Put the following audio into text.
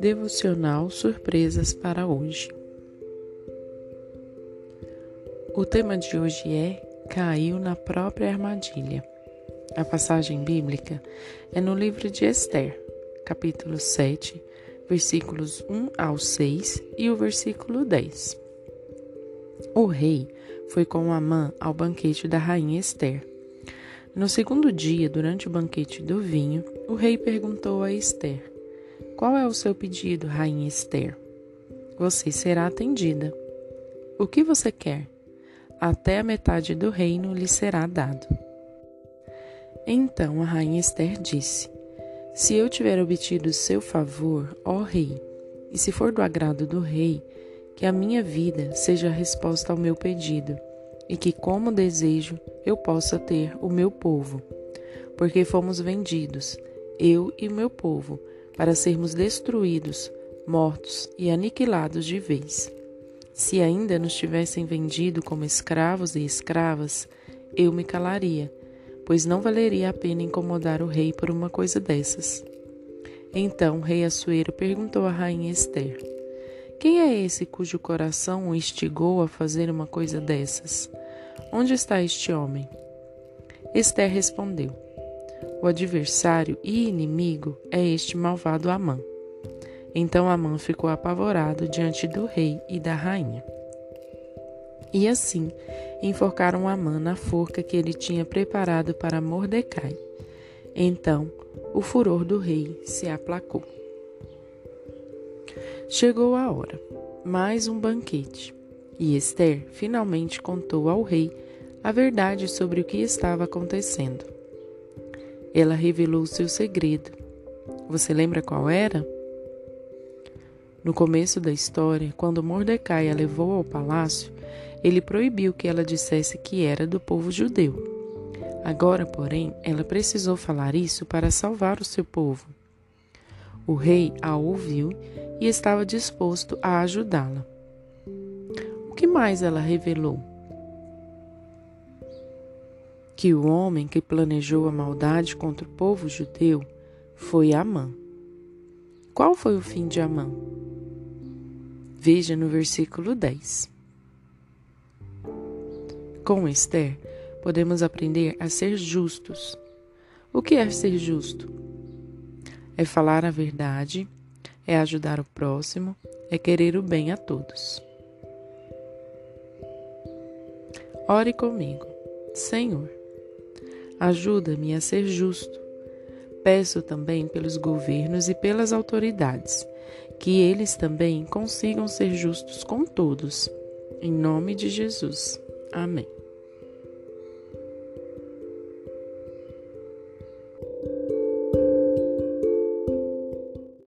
Devocional Surpresas para hoje. O tema de hoje é Caiu na própria armadilha. A passagem bíblica é no livro de Esther, capítulo 7, versículos 1 ao 6 e o versículo 10. O rei foi com Amã ao banquete da rainha Esther. No segundo dia, durante o banquete do vinho, o rei perguntou a Esther: qual é o seu pedido, Rainha Esther? Você será atendida. O que você quer? Até a metade do reino lhe será dado. Então a Rainha Esther disse: Se eu tiver obtido seu favor, ó Rei, e se for do agrado do Rei, que a minha vida seja a resposta ao meu pedido, e que, como desejo, eu possa ter o meu povo. Porque fomos vendidos, eu e o meu povo, para sermos destruídos, mortos e aniquilados de vez. Se ainda nos tivessem vendido como escravos e escravas, eu me calaria, pois não valeria a pena incomodar o rei por uma coisa dessas. Então o rei Assuero perguntou à rainha Esther: Quem é esse cujo coração o instigou a fazer uma coisa dessas? Onde está este homem? Esther respondeu: o adversário e inimigo é este malvado Amã. Então Amã ficou apavorado diante do rei e da rainha. E assim enforcaram Amã na forca que ele tinha preparado para Mordecai. Então o furor do rei se aplacou. Chegou a hora, mais um banquete, e Esther finalmente contou ao rei a verdade sobre o que estava acontecendo. Ela revelou seu segredo. Você lembra qual era? No começo da história, quando Mordecai a levou ao palácio, ele proibiu que ela dissesse que era do povo judeu. Agora, porém, ela precisou falar isso para salvar o seu povo. O rei a ouviu e estava disposto a ajudá-la. O que mais ela revelou? que o homem que planejou a maldade contra o povo judeu foi Amã. Qual foi o fim de Amã? Veja no versículo 10. Com Esther, podemos aprender a ser justos. O que é ser justo? É falar a verdade, é ajudar o próximo, é querer o bem a todos. Ore comigo. Senhor, Ajuda-me a ser justo. Peço também pelos governos e pelas autoridades, que eles também consigam ser justos com todos. Em nome de Jesus. Amém.